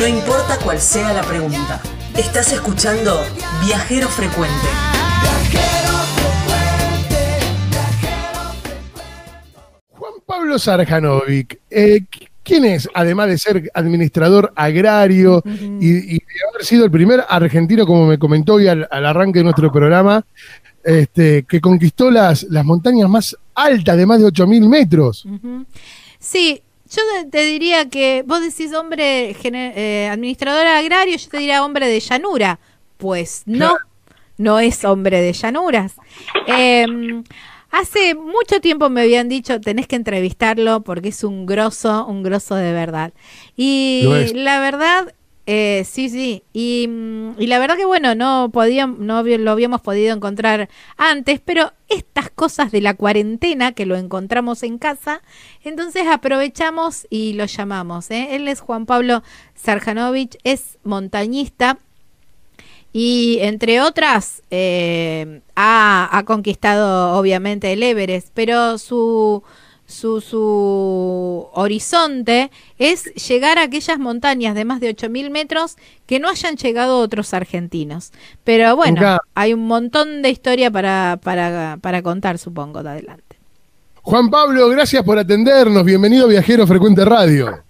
No importa cuál sea la pregunta. Estás escuchando Viajero Frecuente. Juan Pablo Sarjanovic, eh, ¿quién es, además de ser administrador agrario y, de haber sido el primer argentino, como me comentó hoy al, arranque de nuestro programa, este, que conquistó las, las montañas más altas de más de 8.000 metros? Sí, yo te diría que vos decís hombre eh, administrador agrario, yo te diría hombre de llanura. Pues no, no es hombre de llanuras. Em, hace mucho tiempo me habían dicho, tenés que entrevistarlo porque es un grosso, un grosso de verdad. Y la verdad eh, sí, sí. Y, y, la verdad que bueno, no podíamos, no lo habíamos podido encontrar antes, pero estas cosas de la cuarentena que lo encontramos en casa, entonces aprovechamos y lo llamamos. ¿eh? Él es Juan Pablo Sarjanovich, es montañista y entre otras eh, ha conquistado obviamente el Everest, pero su su, su horizonte es llegar a aquellas montañas de más de 8.000 metros que no hayan llegado otros argentinos. Pero bueno, hay un montón de historia para, para, para contar, supongo, de adelante. Juan Pablo, gracias por atendernos. Bienvenido Viajero Frecuente Radio.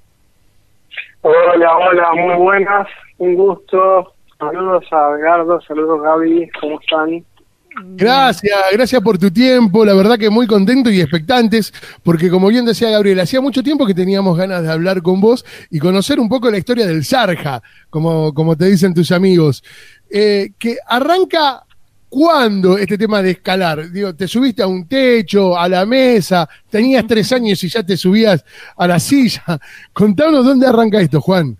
Hola, hola, muy buenas. Un gusto. Saludos a Edgardo, saludos Gaby, ¿cómo están? Gracias, gracias por tu tiempo. La verdad que muy contentos y expectantes, porque como bien decía Gabriel, hacía mucho tiempo que teníamos ganas de hablar con vos y conocer un poco la historia del Sarja, como, como te dicen tus amigos. Eh, que arranca cuándo este tema de escalar. Digo, te subiste a un techo, a la mesa, tenías tres años y ya te subías a la silla. Contanos dónde arranca esto, Juan.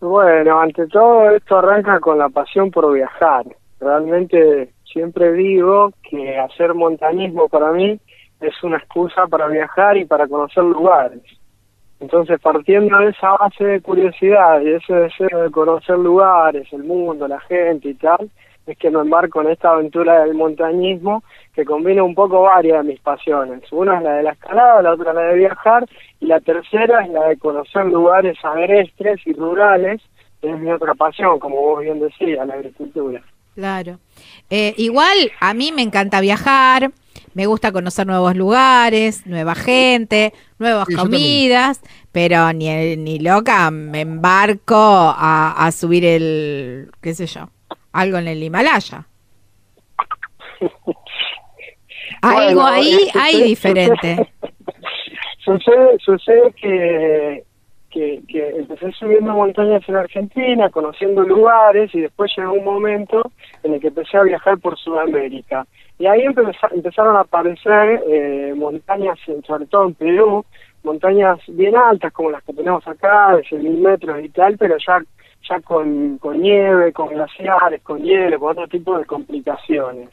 Bueno, ante todo esto arranca con la pasión por viajar Realmente siempre digo que hacer montañismo para mí es una excusa para viajar y para conocer lugares. Entonces, partiendo de esa base de curiosidad y ese deseo de conocer lugares, el mundo, la gente y tal, es que me embarco en esta aventura del montañismo que combina un poco varias de mis pasiones. Una es la de la escalada, la otra la de viajar y la tercera es la de conocer lugares agrestres y rurales, que es mi otra pasión, como vos bien decías, la agricultura. Claro. Eh, igual a mí me encanta viajar, me gusta conocer nuevos lugares, nueva gente, nuevas comidas, pero ni, ni loca me embarco a, subir el, qué sé yo, algo en el Himalaya. algo ahí hay diferente. Sucede, sucede que que, empecé subiendo montañas en Argentina, conociendo lugares y después llegó un momento en el que empecé a viajar por Sudamérica. Y ahí empezaron a aparecer eh, montañas, sobre todo en Perú, montañas bien altas como las que tenemos acá, de 6.000 metros y tal, pero ya ya con, con nieve, con glaciares, con hielo, con otro tipo de complicaciones.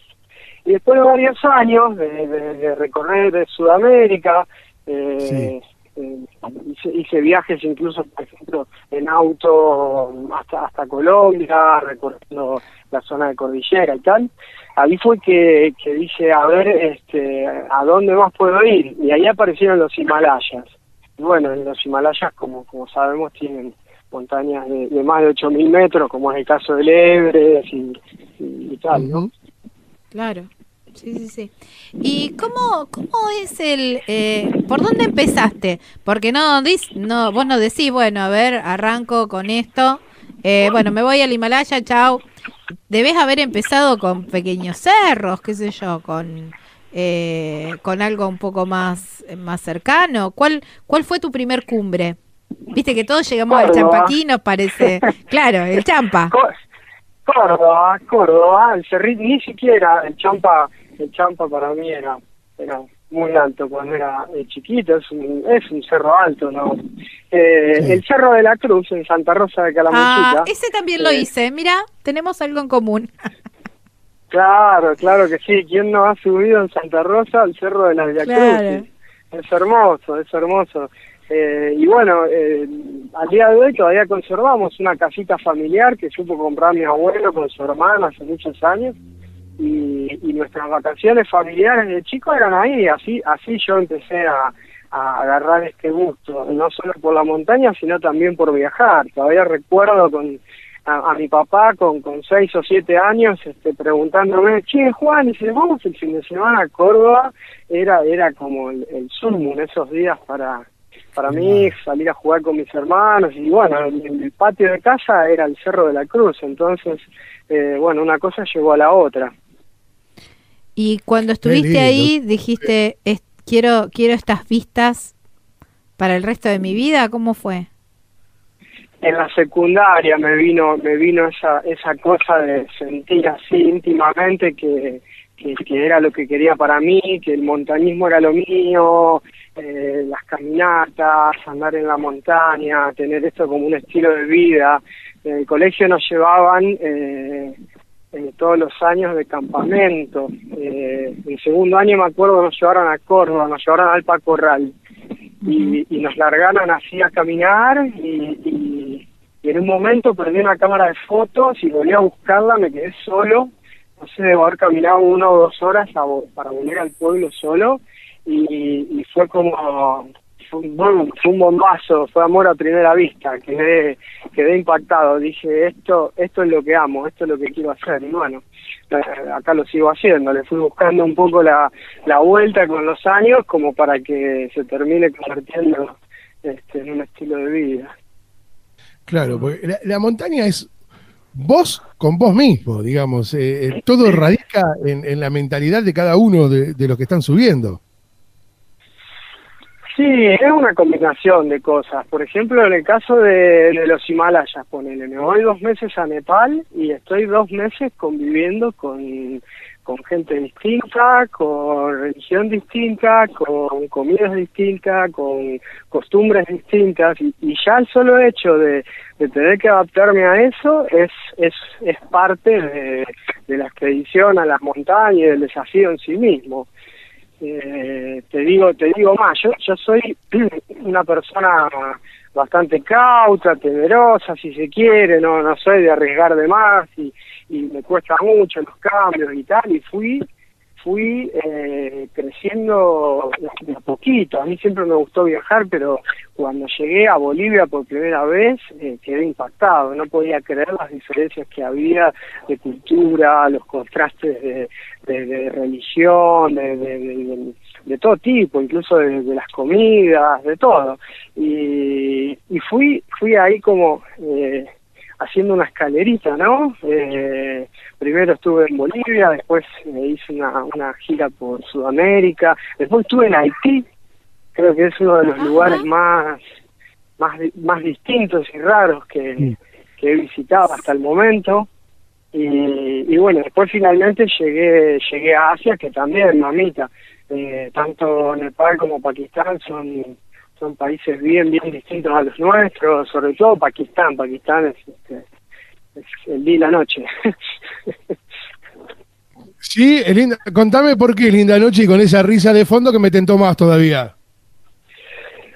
Y después de varios años de, recorrer de Sudamérica, eh, eh, hice, viajes incluso, por ejemplo, en auto hasta, hasta Colombia, recorriendo la zona de cordillera y tal. Ahí fue que, que dije, a ver, este, ¿a dónde más puedo ir? Y ahí aparecieron los Himalayas. Y bueno, en los Himalayas, como, como sabemos, tienen montañas de, más de 8.000 metros, como es el caso del Everest y, tal, ¿no? Claro. Sí, sí, sí. ¿Y cómo, cómo es el... Eh, ¿Por dónde empezaste? Porque no, no, vos no decís, bueno, a ver, arranco con esto. Eh, bueno, me voy al Himalaya, chao. Debes haber empezado con pequeños cerros, qué sé yo, con, eh, con algo un poco más, más cercano. ¿Cuál, ¿Cuál fue tu primer cumbre? Viste que todos llegamos al Champaquí, nos parece... Claro, el Champa. Córdoba, Córdoba, el cerrito, ni siquiera el Champa el Champa para mí era, era muy alto cuando era eh, chiquito, es un, es un cerro alto, ¿no? Eh, el Cerro de la Cruz en Santa Rosa de Calamuchita. Ah, ese también lo eh, hice, mira, tenemos algo en común. claro, claro que sí, ¿quién no ha subido en Santa Rosa al Cerro de la Villa Cruz? Es hermoso, es hermoso. y bueno, al día de hoy todavía conservamos una casita familiar que supo comprar mi abuelo con su hermano hace muchos años y, nuestras vacaciones familiares de chico eran ahí, así así yo empecé a, a agarrar este gusto, no solo por la montaña, sino también por viajar. Todavía recuerdo con a, mi papá con, con seis o siete años este, preguntándome, che, Juan, y si vamos el fin de semana a Córdoba, era, era como el, el sumo en esos días para, para mí salir a jugar con mis hermanos y bueno, el, el patio de casa era el Cerro de la Cruz, entonces, eh, bueno, una cosa llegó a la otra. Y cuando estuviste ahí, dijiste, quiero, quiero estas vistas para el resto de mi vida, ¿cómo fue? En la secundaria me vino, me vino esa, esa cosa de sentir así íntimamente que, que, que era lo que quería para mí, que el montañismo era lo mío, eh, las caminatas, andar en la montaña, tener esto como un estilo de vida. En el colegio nos llevaban eh, eh, todos los años de campamento. Eh, el segundo año me acuerdo nos llevaron a Córdoba, nos llevaron al Pacorral y, y nos largaron así a caminar y, en un momento perdí una cámara de fotos y volví a buscarla, me quedé solo, no sé, debo haber caminado una o dos horas para volver al pueblo solo. Y, fue como fue un, fue un bombazo, fue amor a primera vista, quedé, quedé impactado, dije esto, esto es lo que amo, esto es lo que quiero hacer, y bueno, eh, acá lo sigo haciendo, le fui buscando un poco la, la vuelta con los años como para que se termine convirtiendo este, en un estilo de vida. Claro, porque la, montaña es vos con vos mismo, digamos, eh, eh, todo radica en, en, la mentalidad de cada uno de, de los que están subiendo. Sí, es una combinación de cosas. Por ejemplo, en el caso de, los Himalayas, ponele, me voy dos meses a Nepal y estoy dos meses conviviendo con, con gente distinta, con religión distinta, con comidas distintas, con costumbres distintas y, ya el solo hecho de, de, tener que adaptarme a eso es, es, es parte de, de la expedición a las montañas y del desafío en sí mismo. Eh, te digo te digo más yo yo soy una persona bastante cauta temerosa si se quiere no no soy de arriesgar de más y, y me cuesta mucho los cambios y tal y fui fui eh, creciendo de a poquito. A mí siempre me gustó viajar, pero cuando llegué a Bolivia por primera vez eh, quedé impactado. No podía creer las diferencias que había de cultura, los contrastes de, religión, de, todo tipo, incluso de, las comidas, de todo. Y, y fui, fui ahí como... Eh, haciendo una escalerita, ¿no? Eh, primero estuve en Bolivia, después me hice una, una gira por Sudamérica, después estuve en Haití, creo que es uno de los lugares más, más, más distintos y raros que, que he visitado hasta el momento. Y, y bueno, después finalmente llegué, llegué a Asia, que también, mamita, eh, tanto Nepal como Pakistán son son países bien, bien distintos a los nuestros, sobre todo Pakistán. Pakistán es, este, es el día y la noche. sí, linda. Contame por qué linda noche y con esa risa de fondo que me tentó más todavía.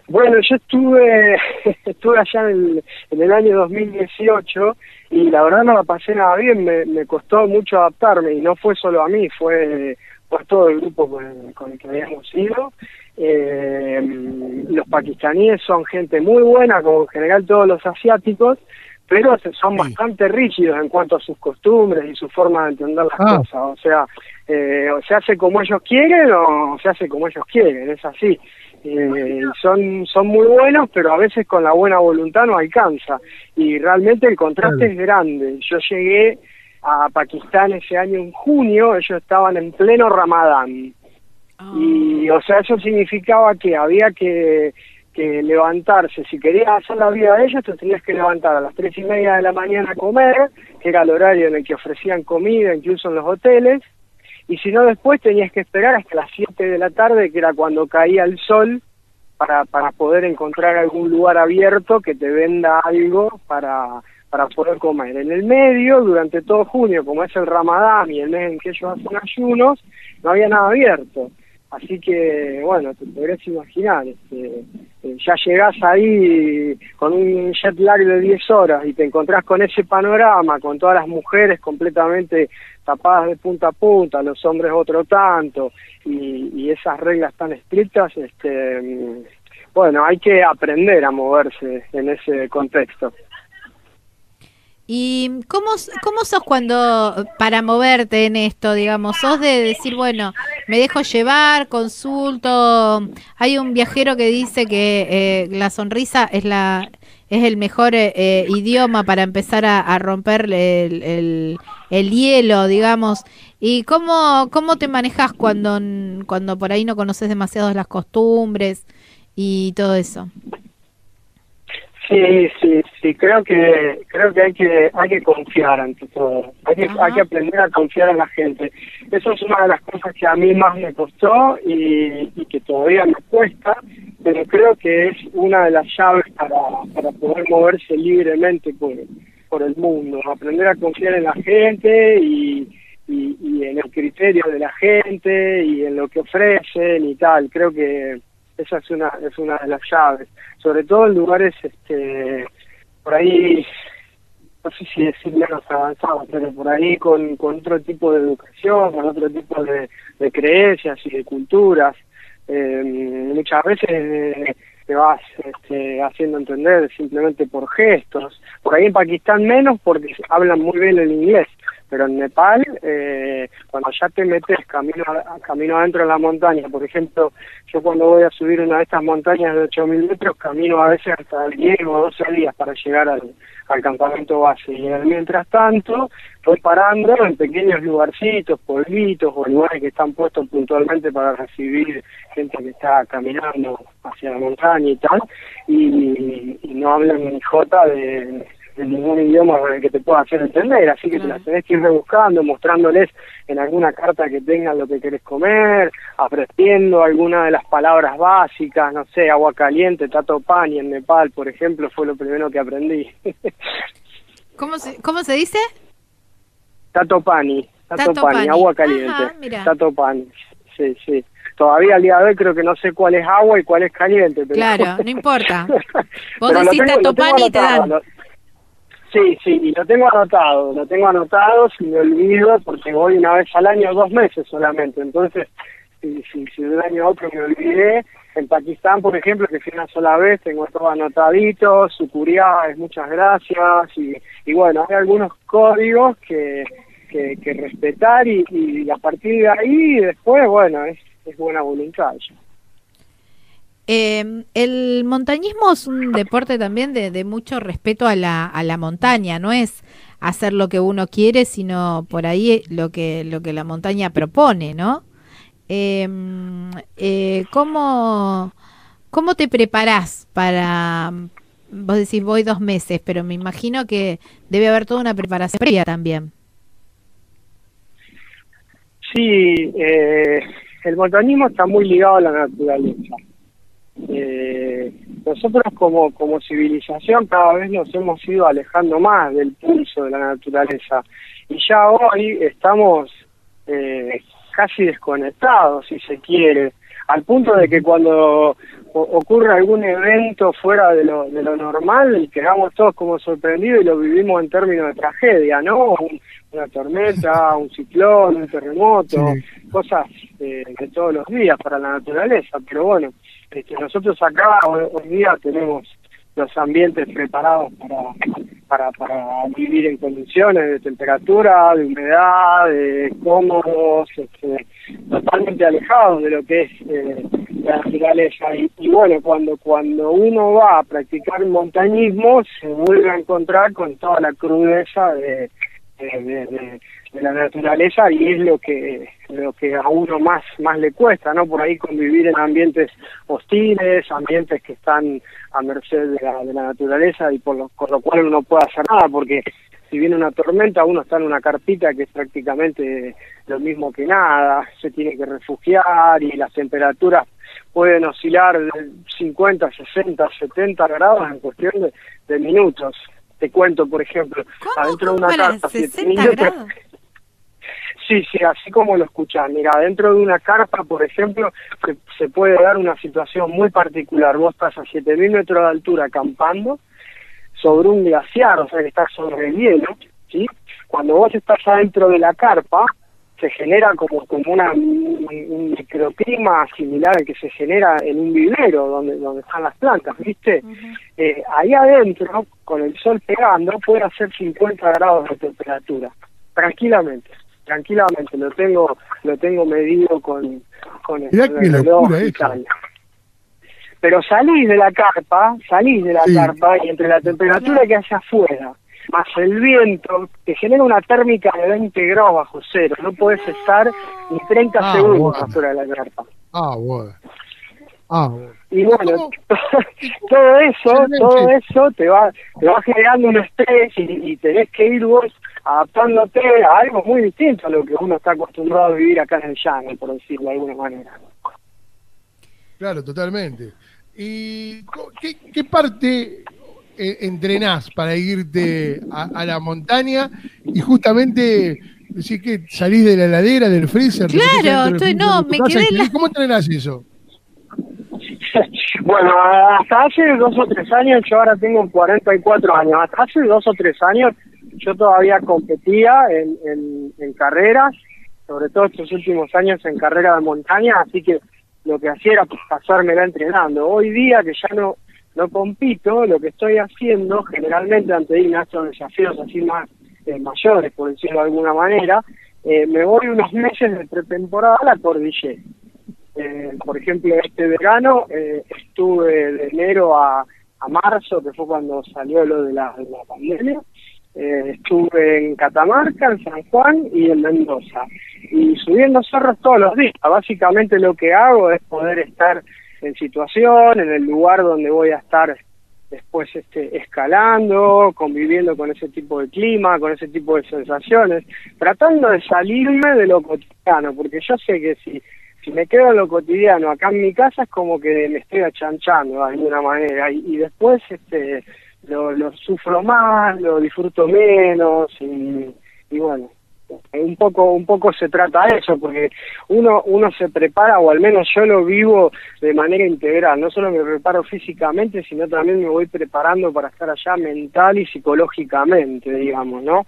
Bueno, yo estuve, estuve allá en el, año 2018 y la verdad no la pasé nada bien, me, me costó mucho adaptarme y no fue solo a mí, fue por todo el grupo con, con el que habíamos ido eh, los pakistaníes son gente muy buena, como en general todos los asiáticos, pero son bastante rígidos en cuanto a sus costumbres y su forma de entender las ah. cosas. O sea, eh, o se hace como ellos quieren o se hace como ellos quieren, es así. Eh, son, son muy buenos, pero a veces con la buena voluntad no alcanza. Y realmente el contraste es grande. Yo llegué a Pakistán ese año en junio, ellos estaban en pleno Ramadán. Y, o sea, eso significaba que había que, que levantarse. Si querías hacer la vida de ellos, te tenías que levantar a las tres y media de la mañana a comer, que era el horario en el que ofrecían comida, incluso en los hoteles. Y si no, después tenías que esperar hasta las siete de la tarde, que era cuando caía el sol, para, para poder encontrar algún lugar abierto que te venda algo para, para poder comer. En el medio, durante todo junio, como es el Ramadán y el mes en que ellos hacen ayunos, no había nada abierto. Así que, bueno, te podrías imaginar, este, eh, ya llegás ahí con un jet lag de 10 horas y te encontrás con ese panorama, con todas las mujeres completamente tapadas de punta a punta, los hombres otro tanto, y, y esas reglas tan estrictas, este, mm, bueno, hay que aprender a moverse en ese contexto. ¿Y cómo, cómo sos cuando, para moverte en esto, digamos, sos de decir, bueno, me dejo llevar, consulto? Hay un viajero que dice que eh, la sonrisa es la es el mejor eh, eh, idioma para empezar a, romper el, el, el, hielo, digamos. ¿Y cómo, cómo te manejas cuando, cuando por ahí no conoces demasiado las costumbres y todo eso? Sí, sí, sí, creo que creo que hay que hay que confiar ante todo. Hay que hay que aprender a confiar en la gente. Eso es una de las cosas que a mí más me costó y, y que todavía me cuesta, pero creo que es una de las llaves para para poder moverse libremente por por el mundo, aprender a confiar en la gente y y, y en el criterio de la gente y en lo que ofrecen y tal. Creo que esa es una es una de las llaves. Sobre todo en lugares este por ahí no sé si decir menos avanzados pero por ahí con, con otro tipo de educación con otro tipo de, creencias y de culturas eh, muchas veces eh, te vas este, haciendo entender simplemente por gestos. Por ahí en Pakistán menos porque hablan muy bien el inglés pero en Nepal, eh, cuando ya te metes camino, camino adentro de la montaña, por ejemplo, yo cuando voy a subir una de estas montañas de 8.000 metros, camino a veces hasta 10 o 12 días para llegar al, campamento base. Y mientras tanto, voy parando en pequeños lugarcitos, pueblitos o lugares que están puestos puntualmente para recibir gente que está caminando hacia la montaña y tal, y, y no hablan ni jota de en ningún idioma el que te pueda hacer entender, así que te las tenés que ir rebuscando, mostrándoles en alguna carta que tengan lo que querés comer, aprendiendo alguna de las palabras básicas, no sé, agua caliente, tato pan y en Nepal, por ejemplo, fue lo primero que aprendí. ¿Cómo se, cómo se dice? Tato pani, tato, pani, agua caliente, tato pani, sí, sí. Todavía al día de hoy creo que no sé cuál es agua y cuál es caliente. Pero... Claro, no importa. Vos decís tato pani y te dan... Sí, sí, y lo tengo anotado, lo tengo anotado, si me olvido, porque voy una vez al año, dos meses solamente, entonces, si, si, de un año a otro me olvidé, en Pakistán, por ejemplo, que fui una sola vez, tengo todo anotadito, es muchas gracias, y, bueno, hay algunos códigos que, que, que respetar y, y a partir de ahí, después, bueno, es, es buena voluntad. Ya. Eh, el montañismo es un deporte también de, de, mucho respeto a la, a la montaña, no es hacer lo que uno quiere, sino por ahí lo que, lo que la montaña propone, ¿no? Eh, eh, ¿cómo, ¿Cómo te preparás para, vos decís voy dos meses, pero me imagino que debe haber toda una preparación previa también? Sí, eh, el montañismo está muy ligado a la naturaleza eh, nosotros como, como civilización cada vez nos hemos ido alejando más del pulso de la naturaleza y ya hoy estamos eh, casi desconectados, si se quiere, al punto de que cuando ocurre algún evento fuera de lo, de lo normal, quedamos todos como sorprendidos y lo vivimos en términos de tragedia, ¿no? una tormenta, un ciclón, un terremoto, cosas eh, de todos los días para la naturaleza, pero bueno, este, nosotros acá hoy, día tenemos los ambientes preparados para, para, para vivir en condiciones de temperatura, de humedad, de cómodos, este, totalmente alejados de lo que es eh, la naturaleza. Y, y, bueno, cuando, cuando uno va a practicar montañismo, se vuelve a encontrar con toda la crudeza de, de, la naturaleza y es lo que lo que a uno más más le cuesta no por ahí convivir en ambientes hostiles ambientes que están a merced de la, de la naturaleza y por lo, con lo cual uno no puede hacer nada porque si viene una tormenta uno está en una carpita que es prácticamente lo mismo que nada se tiene que refugiar y las temperaturas pueden oscilar de 50, 60, 70 grados en cuestión de minutos te cuento, por ejemplo, adentro de una carpa, 60 grados? Sí, sí, así como lo escuchás. Mira, dentro de una carpa, por ejemplo, se, se puede dar una situación muy particular. Vos estás a 7.000 metros de altura acampando sobre un glaciar, o sea que estás sobre el hielo, ¿sí? cuando vos estás adentro de la carpa, se genera como, como una, un, un microclima similar al que se genera en un vivero donde, donde están las plantas, ¿viste? Eh, ahí adentro, con el sol pegando, puede hacer 50 grados de temperatura, tranquilamente, tranquilamente, lo tengo lo tengo medido con, con el, qué reloj y tal. Pero salís de la carpa, salís de la Sí. carpa y entre la temperatura que hace afuera, más el viento, te genera una térmica de 20 grados bajo cero. No puedes estar ni 30 Ah, segundos bueno. afuera de la carpa. Ah, bueno. Ah, bueno. Y bueno, todo eso, todo eso te va, te va generando un estrés y, y tenés que ir vos adaptándote a algo muy distinto a lo que uno está acostumbrado a vivir acá en el llano, por decirlo de alguna manera. Claro, totalmente. ¿Y qué parte eh, entrenás para irte a, a la montaña y justamente decir que salís de la heladera, del freezer? Claro, del estoy- no, me casa quedé en la- ¿Cómo entrenás eso? Bueno, hasta hace dos o tres años, yo ahora tengo 44 años, hasta hace dos o tres años yo todavía competía en, en, en carreras, sobre todo estos últimos años en carrera de montaña, así que lo que hacía era pasármela entrenando. Hoy día que ya no no compito, lo que estoy haciendo generalmente antes de irme a estos desafíos así más eh, mayores, por decirlo de alguna manera, eh, me voy unos meses de pretemporada a la cordillera. Eh, por ejemplo, este verano estuve de enero a, a marzo, que fue cuando salió lo de la, de la pandemia. Estuve en Catamarca, en San Juan y en Mendoza. Y subiendo cerros todos los días. Básicamente lo que hago es poder estar en situación, en el lugar donde voy a estar después este, escalando, conviviendo con ese tipo de clima, con ese tipo de sensaciones, tratando de salirme de lo cotidiano, porque yo sé que si, si me quedo en lo cotidiano acá en mi casa es como que me estoy achanchando de alguna manera y, y después este lo, lo sufro más, lo disfruto menos y, y bueno, un poco un poco se trata de eso porque uno uno se prepara o al menos yo lo vivo de manera integral no solo me preparo físicamente sino también me voy preparando para estar allá mental y psicológicamente digamos no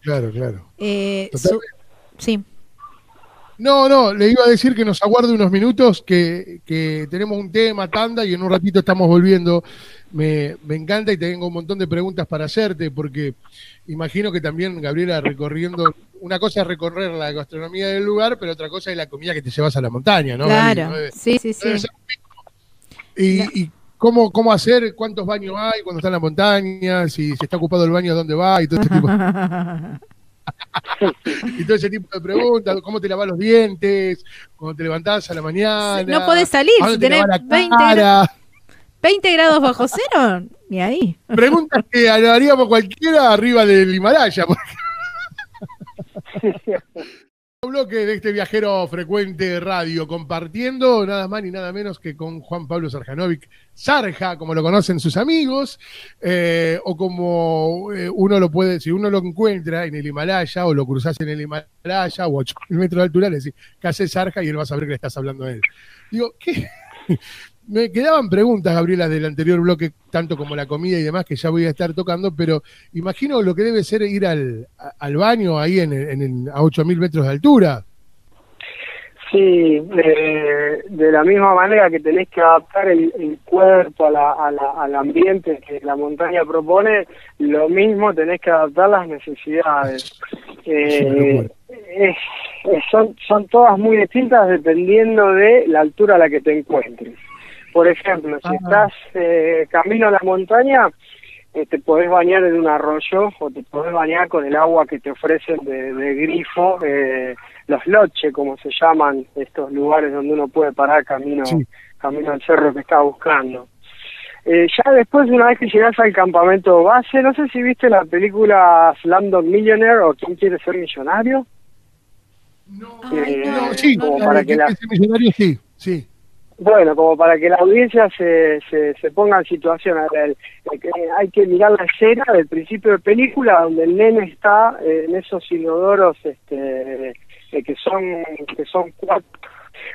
Claro, claro. Eh, su- sí. No, no, le iba a decir que nos aguarde unos minutos, que, que tenemos un tema, tanda, y en un ratito estamos volviendo. Me, me encanta y tengo un montón de preguntas para hacerte, porque imagino que también, Gabriela, recorriendo, una cosa es recorrer la gastronomía del lugar, pero otra cosa es la comida que te llevas a la montaña, ¿no? Claro. No Sí, sí, sí. Y, y cómo, cómo hacer, cuántos baños hay cuando está en la montaña, si, si está ocupado el baño, dónde va, y todo ese tipo y todo ese tipo de preguntas, cómo te lavas los dientes, cuando te levantás a la mañana. No podés salir, ¿a dónde si te tenés la 20 cara? 20 grados bajo cero, ni ahí. Preguntas que haríamos cualquiera arriba del Himalaya. porque- Un bloque de este viajero frecuente de radio, compartiendo nada más ni nada menos que con Juan Pablo Sarjanovic, Sarja, como lo conocen sus amigos, eh, o como eh, uno lo puede, si uno lo encuentra en el Himalaya, o lo cruzás en el Himalaya, o a 8.000 metros de altura, le decís, ¿qué hace Sarja? Y él va a saber que le estás hablando a él. Digo, ¿qué? Me quedaban preguntas, Gabriela, del anterior bloque, tanto como la comida y demás, que ya voy a estar tocando, pero imagino lo que debe ser ir al, al baño ahí en, en a 8.000 metros de altura. Sí, de, de la misma manera que tenés que adaptar el, el cuerpo a la, a la- al ambiente que la montaña propone, lo mismo tenés que adaptar las necesidades. Eh, es- son, son todas muy distintas dependiendo de la altura a la que te encuentres. Por ejemplo, si estás eh, camino a la montaña, eh, te podés bañar en un arroyo o te podés bañar con el agua que te ofrecen de, de grifo, eh, los loches, como se llaman estos lugares donde uno puede parar camino, Sí. camino al cerro que está buscando. Eh, ya después, una vez que llegas al campamento base, no sé si viste la película Slumdog Millionaire o ¿Quién quiere ser millonario? Ay, Eh, no, No, sí, como la para que la- ese millonario, sí, sí. Bueno, como para que la audiencia se, se, se ponga en situación. A ver, eh, que hay que mirar la escena del principio de película donde el nene está eh, en esos inodoros este, eh, que son que son cuatro,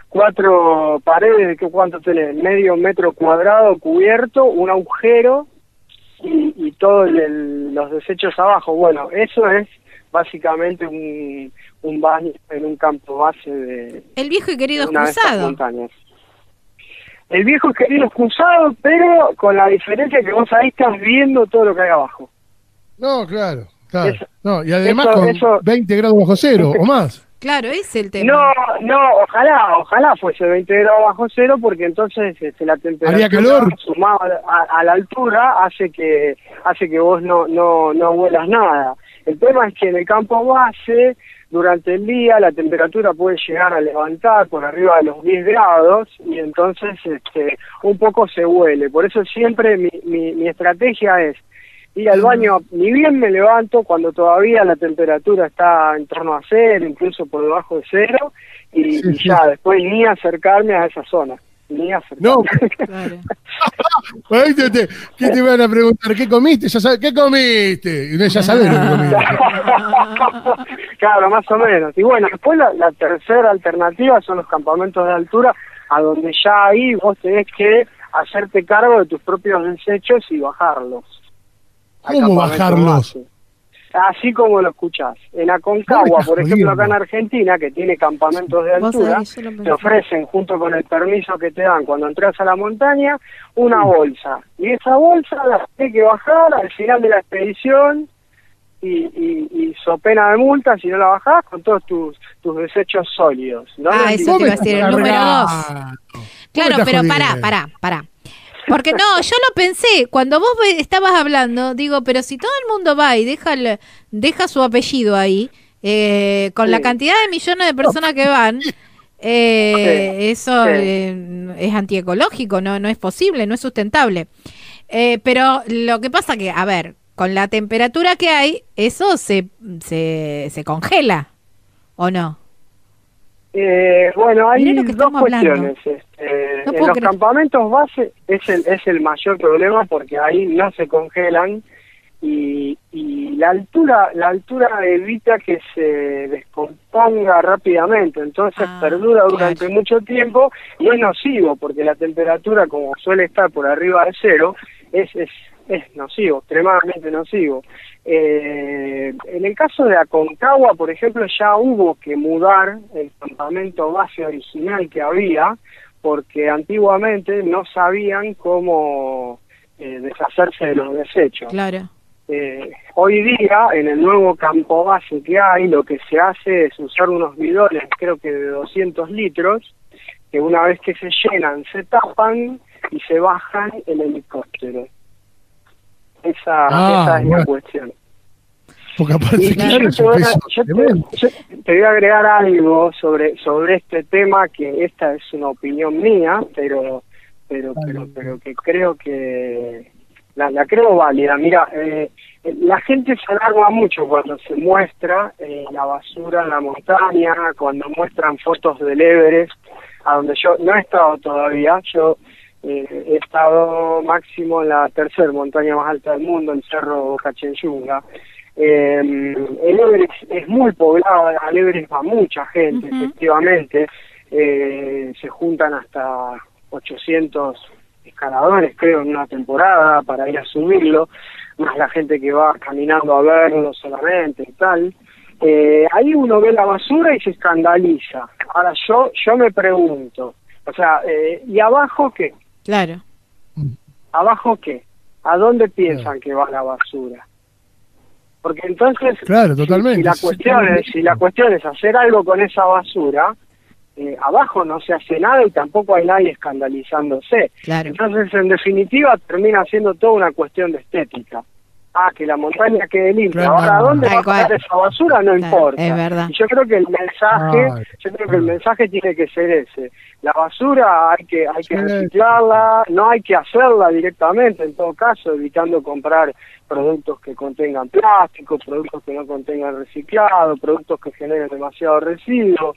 cuatro paredes, ¿qué ¿cuánto tenés? Medio metro cuadrado cubierto, un agujero y, y todos los desechos abajo. Bueno, eso es básicamente un, un baño en un campo base de El viejo y querido una de estas excusado. montañas. El viejo es querido excusado, pero con la diferencia que vos ahí estás viendo todo lo que hay abajo. No, claro. claro. Eso- no, y además eso- con eso- 20 grados bajo cero o más. Claro, ese es el tema. No, no, ojalá, ojalá fuese 20 grados bajo cero, porque entonces este, la temperatura calor. sumada a, a la altura hace que hace que vos no no no vuelas nada. El tema es que en el campo base durante el día la temperatura puede llegar a levantar por arriba de los 10 grados y entonces este un poco se huele. Por eso siempre mi, mi, mi estrategia es ir al baño, ni bien me levanto cuando todavía la temperatura está en torno a cero, incluso por debajo de cero, y, Sí, y ya después ni acercarme a esa zona, ni. No, Claro. ¿qué te van a preguntar? ¿Qué comiste? Ya sabes, ¿Qué comiste? Y ya sabes lo que comiste. claro, más o menos. Y bueno, después la, la tercera alternativa son los campamentos de altura, a donde ya ahí vos tenés que hacerte cargo de tus propios desechos y bajarlos. ¿Cómo bajarlos? base. Así como lo escuchás. En Aconcagua, por ejemplo, acá en. Argentina, que tiene campamentos de altura, te ofrecen, junto con el permiso que te dan cuando entras a la montaña, una bolsa. Y esa bolsa la tienes que bajar al final de la expedición y, y, y so pena de multa si no la bajás con todos tus, tus desechos sólidos. ¿no? Ah, eso te iba a decir, el número dos. Cargado. Claro, pero pará, pará, pará. Porque no, yo lo pensé, cuando vos estabas hablando, digo, pero si todo el mundo va y deja, el- deja su apellido ahí, eh, con la cantidad de millones de personas que van, eh, Sí, eso sí. eh, es antiecológico, no, no es posible, no es sustentable. Eh, pero lo que pasa que, a ver, con la temperatura que hay, eso se, se, se congela, ¿o no? Eh, bueno, hay dos cuestiones. Este, No en los creer. campamentos base es el, es el mayor problema porque ahí no se congelan y, y la altura la altura evita que se descomponga rápidamente, entonces Ah, perdura durante claro. mucho tiempo y es nocivo porque la temperatura como suele estar por arriba de cero es, es, es nocivo, extremadamente nocivo. Eh, en el caso de Aconcagua, por ejemplo, ya hubo que mudar el campamento base original que había, porque antiguamente no sabían cómo eh, deshacerse de los desechos. Claro. Eh, hoy día, en el nuevo campo base que hay, lo que se hace es usar unos bidones, creo que de 200 litros, que una vez que se llenan, se tapan y se bajan en helicóptero. Esa, Ah, esa es la cuestión. Porque aparte, Y claro, yo, te peso yo te- tremendo. yo te voy a agregar algo sobre sobre este tema que esta es una opinión mía, pero pero pero pero que creo que la, la creo válida. Mira, eh, la gente se alarma mucho cuando se muestra eh, la basura en la montaña, cuando muestran fotos del Everest, a donde yo no he estado todavía. Yo eh, he estado máximo en la tercera montaña más alta del mundo, en Cerro Cachenyunga. Eh, el Everest es muy poblado, al Everest va mucha gente, efectivamente. Eh, se juntan hasta 800 escaladores, creo, en una temporada para ir a subirlo, más la gente que va caminando a verlo solamente y tal. Eh, ahí uno ve la basura y se escandaliza. Ahora yo yo me pregunto, o sea, eh, ¿y abajo qué? Claro. ¿Abajo qué? ¿A dónde piensan que va la basura? Porque entonces, Claro, si- totalmente. Si, la cuestión es, si la cuestión es hacer algo con esa basura, eh, abajo no se hace nada y tampoco hay nadie escandalizándose. Claro. Entonces, en definitiva, termina siendo toda una cuestión de estética. Ah, que la montaña quede limpia. Claro. Ahora, ¿dónde va a quedar esa basura? No Claro, importa. es verdad. Y yo creo que el mensaje, Ay, yo creo que el mensaje tiene que ser ese. La basura hay que hay que Sí. reciclarla, no hay que hacerla directamente, en todo caso, evitando comprar productos que contengan plástico, productos que no contengan reciclado, productos que generen demasiado residuo.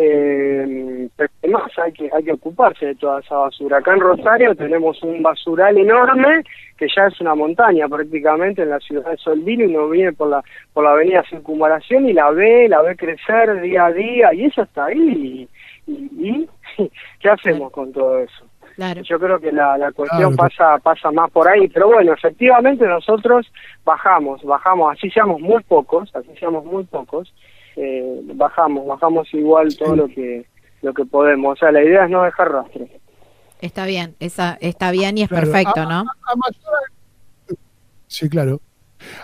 Eh, pero además hay que hay que ocuparse de toda esa basura. Acá en Rosario tenemos un basural enorme que ya es una montaña prácticamente en la ciudad de Soldino y uno viene por la por la avenida Circunvalación y la ve, la ve crecer día a día y eso está ahí. ¿Y, y- y qué hacemos con todo eso? Claro. Yo creo que la, la cuestión Claro. pasa pasa más por ahí, pero bueno, efectivamente nosotros bajamos, bajamos, así seamos muy pocos, así seamos muy pocos, eh, bajamos, bajamos igual todo lo que lo que podemos. O sea, la idea es no dejar rastro. Está bien, esa, está bien y es Claro. perfecto, A- ¿no? a mayor- Sí, claro.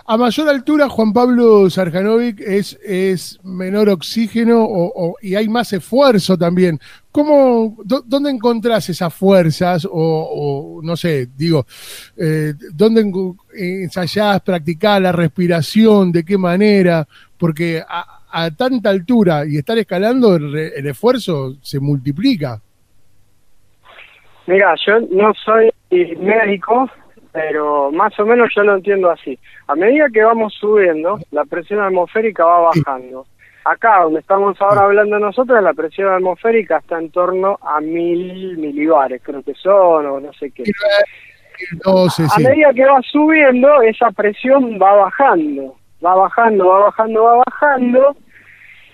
A mayor altura, Juan Pablo Sarjanovic es, es menor oxígeno o, o- y hay más esfuerzo también. ¿Cómo, dó- ¿Dónde encontrás esas fuerzas? O, o, no sé, digo, eh, ¿dónde ensayás, practicás la respiración? ¿De qué manera? Porque a, a tanta altura y estar escalando, el, re- el esfuerzo se multiplica. Mira, yo no soy médico, pero más o menos yo lo entiendo así. A medida que vamos subiendo, la presión atmosférica va bajando. Acá, donde estamos ahora hablando nosotros, la presión atmosférica está en torno a mil milibares, creo que son, o no sé qué. A medida que va subiendo, esa presión va bajando, va bajando, va bajando, va bajando.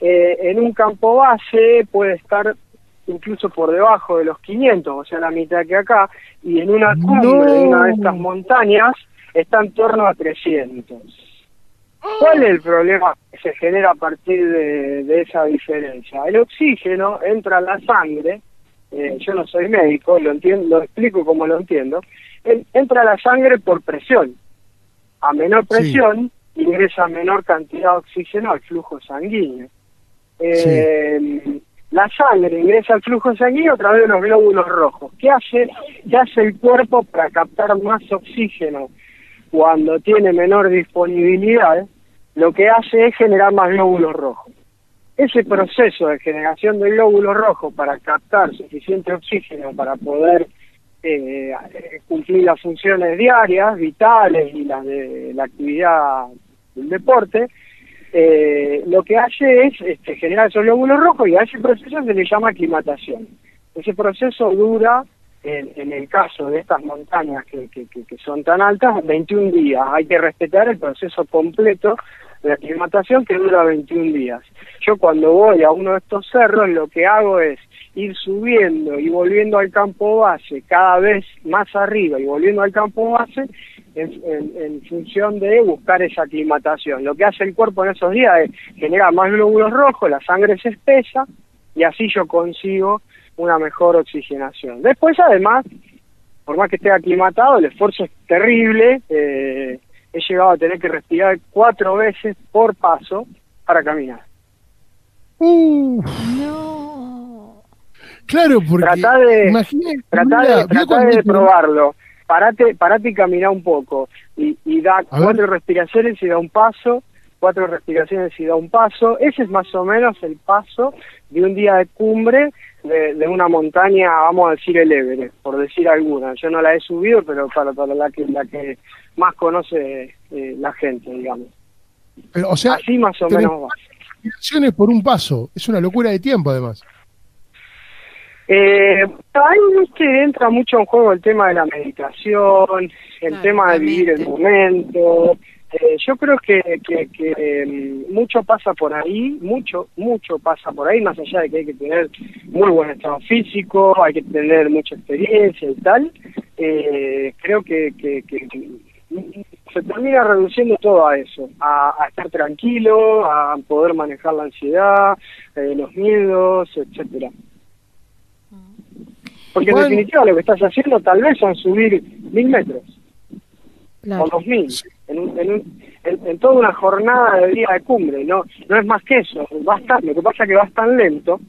Eh, en un campo base puede estar incluso por debajo de los 500, o sea, la mitad que acá, y en una cumbre de una de estas montañas está en torno a 300. ¿Cuál es el problema que se genera a partir de, de esa diferencia? El oxígeno entra a la sangre, eh, yo no soy médico, lo entiendo, lo explico como lo entiendo, en- entra a la sangre por presión. A menor presión ingresa menor cantidad de oxígeno al flujo sanguíneo. Eh, La sangre ingresa al flujo sanguíneo a través de los glóbulos rojos. ¿Qué hace? ¿Qué hace el cuerpo para captar más oxígeno cuando tiene menor disponibilidad? Lo que hace es generar más glóbulos rojos. Ese proceso de generación de glóbulos rojos para captar suficiente oxígeno para poder eh, cumplir las funciones diarias, vitales y las de la actividad del deporte, eh, lo que hace es este, generar esos glóbulos rojos y a ese proceso se le llama aclimatación. Ese proceso dura, en, el caso de estas montañas que, que- que son tan altas, 21 días. Hay que respetar el proceso completo de aclimatación que dura 21 días. Yo cuando voy a uno de estos cerros lo que hago es ir subiendo y volviendo al campo base cada vez más arriba y volviendo al campo base en, en- en función de buscar esa aclimatación. Lo que hace el cuerpo en esos días es generar más glóbulos rojos, la sangre se espesa y así yo consigo una mejor oxigenación. Después además, por más que esté aclimatado, el esfuerzo es terrible. eh, he llegado a tener que respirar cuatro veces por paso para caminar. Uh, No. Claro, porque Trata de, trata mira, de, cuando de probarlo. Parate, parate y camina un poco. Y, y da cuatro ver. respiraciones y da un paso, cuatro respiraciones y da un paso. Ese es más o menos el paso de un día de cumbre de, de una montaña, vamos a decir el Everest, por decir alguna. Yo no la he subido, pero para, para la que la que más conoce eh, la gente, digamos. Pero, o sea, Así más o menos va. respiraciones por un paso. Es una locura de tiempo, además. Eh, ahí viste, entra mucho en juego el tema de la meditación, el tema de vivir el momento. Eh, yo creo que, que, que, mm, mucho pasa por ahí, mucho, mucho pasa por ahí, más allá de que hay que tener muy buen estado físico, hay que tener mucha experiencia y tal. Eh, creo que, que, que se termina reduciendo todo a eso, a, a estar tranquilo, a poder manejar la ansiedad, eh, los miedos, etcétera. Porque Juan- en definitiva lo que estás haciendo tal vez son subir mil metros Claro. o dos mil en, un- en, un- en- en toda una jornada de día de cumbre. No no es más que eso. Vas tan- lo que pasa es que vas tan lento,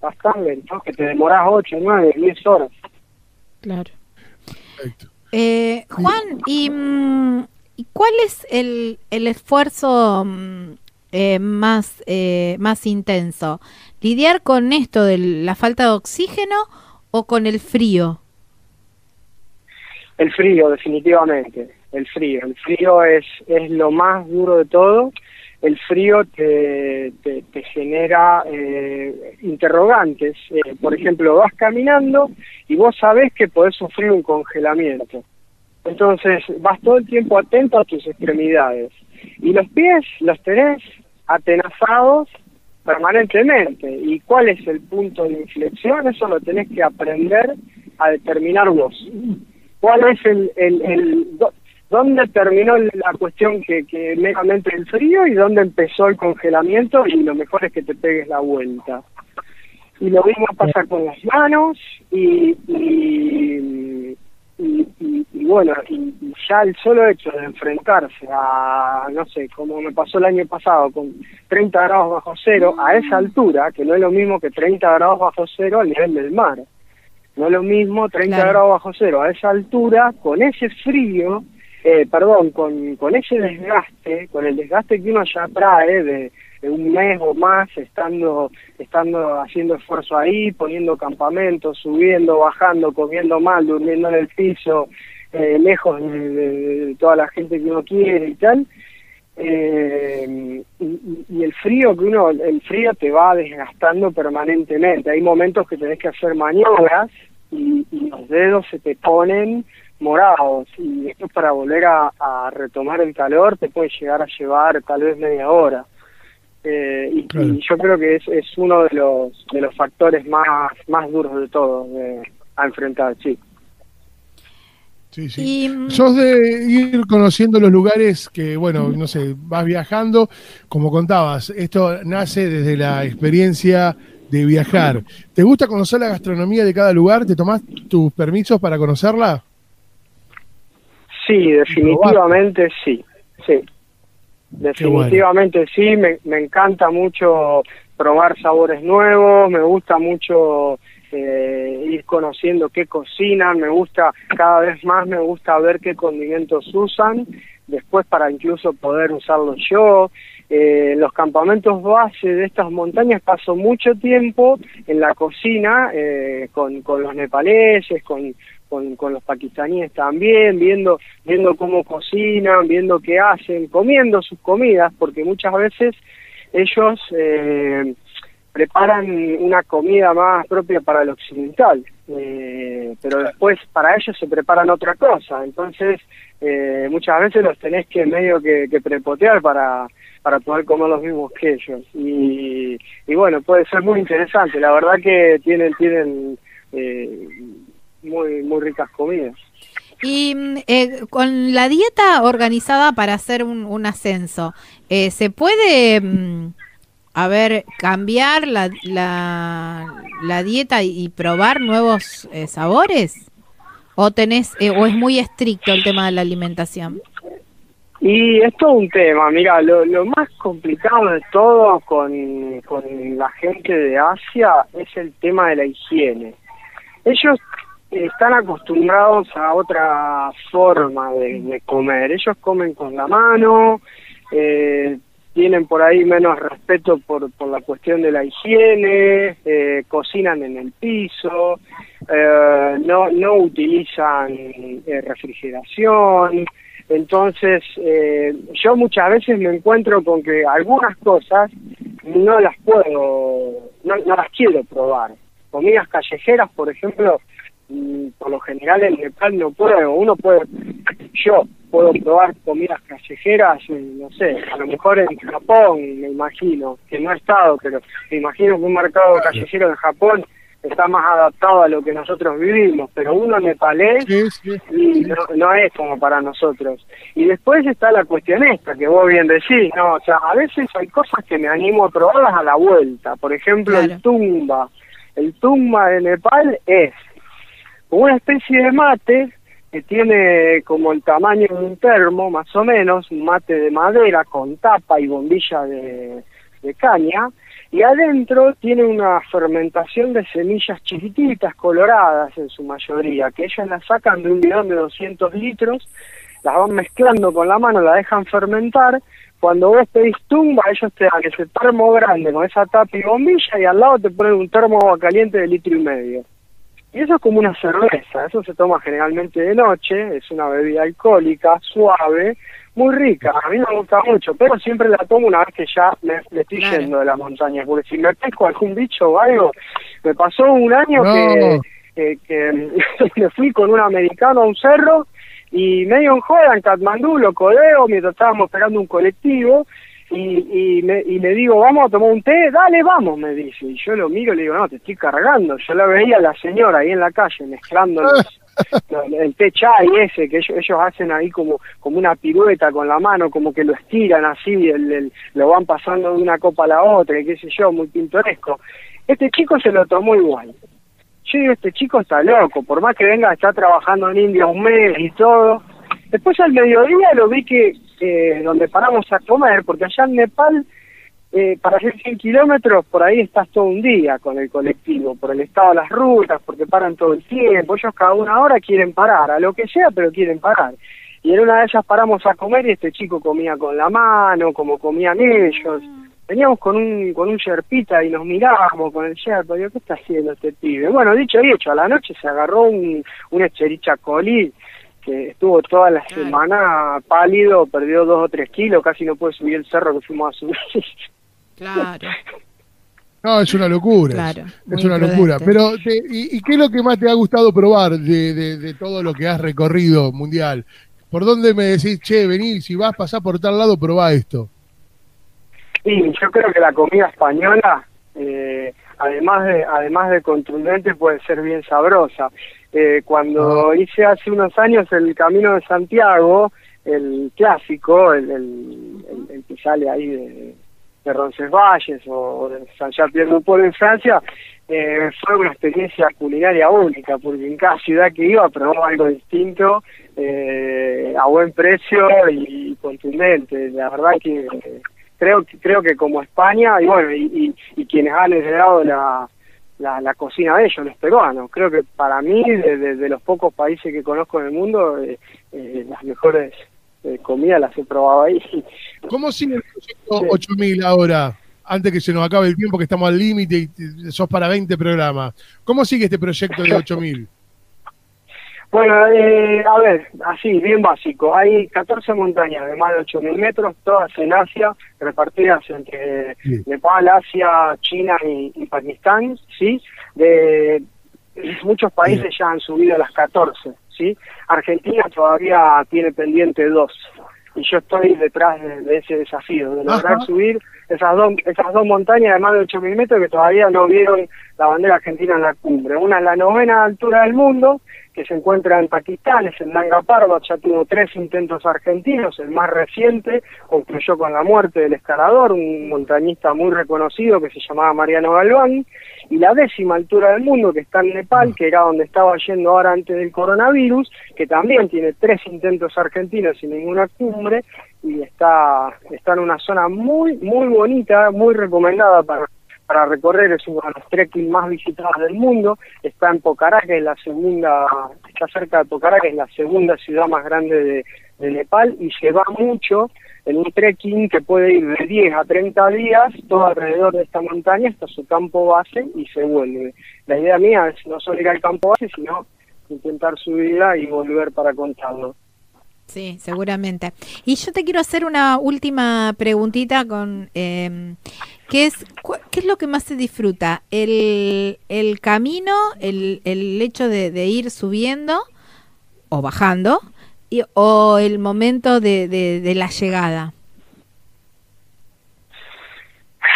vas tan lento que te demorás ocho, nueve, diez horas. Claro. Perfecto. Eh, Juan, ¿y, mm, ¿y cuál es el, el esfuerzo mm, eh, más, eh, más intenso? ¿Lidiar con esto de la falta de oxígeno o con el frío? El frío, definitivamente. El frío. El frío es, es lo más duro de todo. El frío te, te, genera eh, interrogantes. Eh, por ejemplo, vas caminando y vos sabés que podés sufrir un congelamiento. Entonces vas todo el tiempo atento a tus extremidades. Y los pies los tenés atenazados permanentemente. ¿Y cuál es el punto de inflexión? Eso lo tenés que aprender a determinar vos. ¿Cuál es el, el, el dónde terminó la cuestión que, que meramente el frío y dónde empezó el congelamiento y lo mejor es que te pegues la vuelta? Y lo mismo pasa con las manos y, y, y, bueno, y, ya el solo hecho de enfrentarse a, no sé, como me pasó el año pasado, con 30 grados bajo cero, a esa altura, que no es lo mismo que 30 grados bajo cero al nivel del mar. No es lo mismo 30 grados bajo cero a esa altura, con ese frío, eh, perdón, con, con ese desgaste, con el desgaste que uno ya trae de, un mes o más estando, estando haciendo esfuerzo ahí, poniendo campamentos, subiendo, bajando, comiendo mal, durmiendo en el piso, eh, lejos de, toda la gente que uno quiere y tal. Eh, y, el frío que uno, el frío te va desgastando permanentemente. Hay momentos que tenés que hacer maniobras y, y los dedos se te ponen morados y esto para volver a, retomar el calor te puede llegar a llevar tal vez media hora. Eh, y, yo creo que es, es uno de los de los factores más más duros de todo a enfrentar, sí. Sí, sí. Mm, Sos de ir conociendo los lugares que, bueno, no sé, vas viajando, como contabas, esto nace desde la experiencia de viajar. ¿Te gusta conocer la gastronomía de cada lugar? ¿Te tomás tus permisos para conocerla? Sí, definitivamente sí, sí. Definitivamente sí, me, encanta mucho probar sabores nuevos, me gusta mucho eh, ir conociendo qué cocinan, me gusta cada vez más, me gusta ver qué condimentos usan, después para incluso poder usarlos yo. Eh, los campamentos base de estas montañas paso mucho tiempo en la cocina eh, con, con los nepaleses, con, con, con los pakistaníes también, viendo, viendo cómo cocinan, viendo qué hacen, comiendo sus comidas, porque muchas veces ellos eh, preparan una comida más propia para el occidental, eh, pero después para ellos se preparan otra cosa, entonces eh, muchas veces los tenés que medio que, que prepotear para para poder comer los mismos que ellos. Y, y bueno puede ser muy interesante. La verdad que tienen tienen eh, muy, muy ricas comidas. Y mm, eh, con la dieta organizada para hacer un, ascenso, eh, ¿se puede, mm, a ver, cambiar la, la, dieta y, probar nuevos eh, sabores? ¿O, tenés, ¿O es muy estricto el tema de la alimentación? Y es todo un tema, mira, lo, lo más complicado de todo con, con la gente de Asia es el tema de la higiene. Ellos están acostumbrados a otra forma de, comer. Ellos comen con la mano, eh, tienen por ahí menos respeto por, por la cuestión de la higiene, eh, cocinan en el piso, eh, no, no utilizan refrigeración. Entonces, yo muchas veces me encuentro con que algunas cosas no las puedo, no, no las quiero probar. Comidas callejeras, por ejemplo, por lo general en Nepal no puedo, uno puede, yo puedo probar comidas callejeras, no sé, a lo mejor en Japón, me imagino, que no he estado, pero me imagino que un mercado callejero en Japón está más adaptado a lo que nosotros vivimos, pero uno nepalés y no, es como para nosotros. Y después está la cuestión esta, que vos bien decís, no, o sea, a veces hay cosas que me animo a probarlas a la vuelta, por ejemplo el tumba. El tumba de Nepal es una especie de mate que tiene como el tamaño de un termo, más o menos, un mate de madera con tapa y bombilla de, caña, y adentro tiene una fermentación de semillas chiquititas, coloradas en su mayoría, que ellas las sacan de un bidón de 200 litros, las van mezclando con la mano, la dejan fermentar, cuando vos pedís tumba, ellos te dan ese termo grande con esa tapa y bombilla, y al lado te ponen un termo caliente de litro y medio. Y eso es como una cerveza, eso se toma generalmente de noche, es una bebida alcohólica, suave, muy rica, a mí me gusta mucho, pero siempre la tomo una vez que ya me, estoy yendo de la montaña, porque si me pesco algún bicho o algo, me pasó un año que, que, me fui con un americano a un cerro y medio en joda en Katmandú, lo codeo mientras estábamos esperando un colectivo y, y, me, y le digo, vamos a tomar un té, dale, vamos, me dice. Y yo lo miro y le digo, no, te estoy cargando. Yo la veía a la señora ahí en la calle mezclando los- el té chai ese, que ellos, ellos hacen ahí como, como una pirueta con la mano, como que lo estiran así, el, el- lo van pasando de una copa a la otra, y qué sé yo, muy pintoresco. Este chico se lo tomó igual. Yo digo, este chico está loco, por más que venga a estar trabajando en India un mes y todo. Después al mediodía lo vi que eh, donde paramos a comer, porque allá en Nepal, eh, para hacer 100 kilómetros, por ahí estás todo un día con el colectivo, por el estado de las rutas, porque paran todo el tiempo. Ellos cada una hora quieren parar, a lo que sea, pero quieren parar. Y en una de ellas paramos a comer y este chico comía con la mano, como comían ellos. Veníamos con un con un sherpita y nos mirábamos con el sherpa. Digo, ¿qué está haciendo este pibe? Bueno, dicho y hecho, a la noche se agarró un, un coli que estuvo toda la Claro. semana pálido, perdió dos o tres kilos, casi no puede subir el cerro que fuimos a subir. Claro. No, es una locura. Claro, es una locura. Pero, te- y, y qué es lo que más te ha gustado probar de, de- de todo lo que has recorrido mundial? ¿Por dónde me decís, che, vení, si vas a pasar por tal lado, probá esto? Y yo creo que la comida española, eh, además de además de contundente, puede ser bien sabrosa. Eh, cuando hice hace unos años el Camino de Santiago, el clásico, el, el, el- el que sale ahí de, de Roncesvalles o de Saint-Jean-Pierre-du-Port en Francia, eh, fue una experiencia culinaria única, porque en cada ciudad que iba probaba algo distinto, eh, a buen precio y contundente. La verdad que eh, creo que creo que como España y bueno y, y, y quienes han heredado la, la, la cocina de ellos los peruanos creo que para mí de, de- de los pocos países que conozco en el mundo eh, eh, las mejores eh, comidas las he probado ahí ¿Cómo sigue el proyecto Sí. 8000 ahora? Antes que se nos acabe el tiempo, que estamos al límite y sos para 20 programas. ¿Cómo sigue este proyecto de 8000? Bueno, eh, a ver, así, bien básico. Hay 14 montañas de más de 8.000 metros, todas en Asia, repartidas entre Sí. Nepal, Asia, China y, y Pakistán, ¿sí? De muchos países ya han subido las 14, ¿sí? Argentina todavía tiene pendiente dos. Y yo estoy detrás de, de ese desafío, de lograr Ajá. subir esas dos, esas dos montañas de más de 8.000 metros que todavía no vieron la bandera argentina en la cumbre. Una es la novena altura del mundo, que se encuentra en Pakistán, es el Nanga Parbat, ya tuvo tres intentos argentinos, el más reciente concluyó con la muerte del escalador, un montañista muy reconocido que se llamaba Mariano Galván, y la décima altura del mundo, que está en Nepal, que era donde estaba yendo ahora antes del coronavirus, que también tiene tres intentos argentinos sin ninguna cumbre, y está, está en una zona muy, muy bonita, muy recomendada para para recorrer, es uno de los trekking más visitados del mundo, está en Pokhara, que es la segunda, está cerca de Pokhara, que es la segunda ciudad más grande de, de Nepal, y se va mucho en un trekking que puede ir de 10 a 30 días, todo alrededor de esta montaña, hasta su campo base y se vuelve. La idea mía es no solo ir al campo base, sino intentar subirla y volver para contarlo. Sí, seguramente. Y yo te quiero hacer una última preguntita con eh, ¿qué es qué es lo que más se disfruta? El, el camino, el, el hecho de, ir subiendo o bajando y, o el momento de, de la llegada.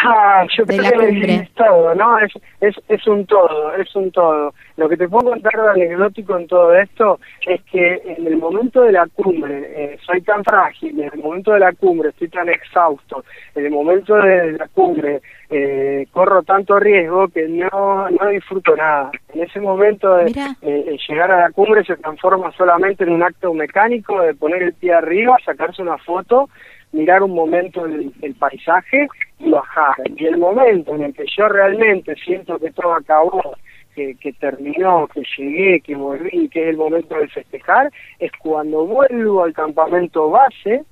Ah, yo De creo la que cumbre. es todo, ¿no? Es, es, es un todo, es un todo. Lo que te puedo contar de anecdótico en todo esto es que en el momento de la cumbre eh, soy tan frágil, en el momento de la cumbre estoy tan exhausto, en el momento de la cumbre eh, corro tanto riesgo que no, no disfruto nada. En ese momento de eh, eh, llegar a la cumbre se transforma solamente en un acto mecánico de poner el pie arriba, sacarse una foto mirar un momento el, el paisaje y bajar. Y el momento en el que yo realmente siento que todo acabó, que, que terminó, que llegué, que volví, que es el momento de festejar, es cuando vuelvo al campamento base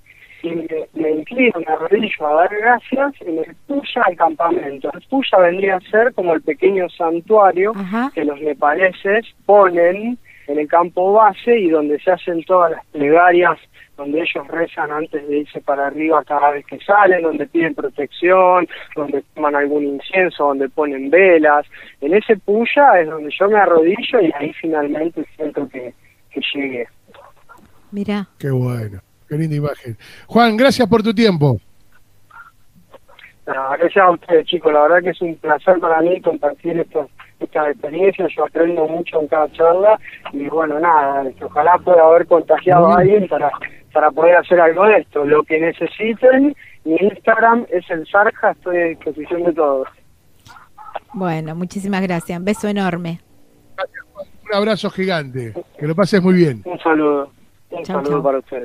y me, me inclino, me arrodillo a dar gracias y me puya al campamento. El puya vendría a ser como el pequeño santuario Ajá. que los nepaleses ponen en el campo base y donde se hacen todas las plegarias, donde ellos rezan antes de irse para arriba cada vez que salen, donde piden protección, donde toman algún incienso, donde ponen velas. En ese puya es donde yo me arrodillo y ahí finalmente siento que, que llegué. Mira. Qué bueno, qué linda imagen. Juan, gracias por tu tiempo. gracias a ustedes, chicos. La verdad que es un placer para mí compartir estos, estas experiencias. Yo aprendo mucho en cada charla y bueno, nada, ojalá pueda haber contagiado a alguien para, para poder hacer algo de esto. Lo que necesiten, mi Instagram es el Sarja, estoy a disposición de todos. Bueno, muchísimas gracias. Un beso enorme. Un abrazo gigante. Que lo pases muy bien. Un saludo. Un saludo para ustedes.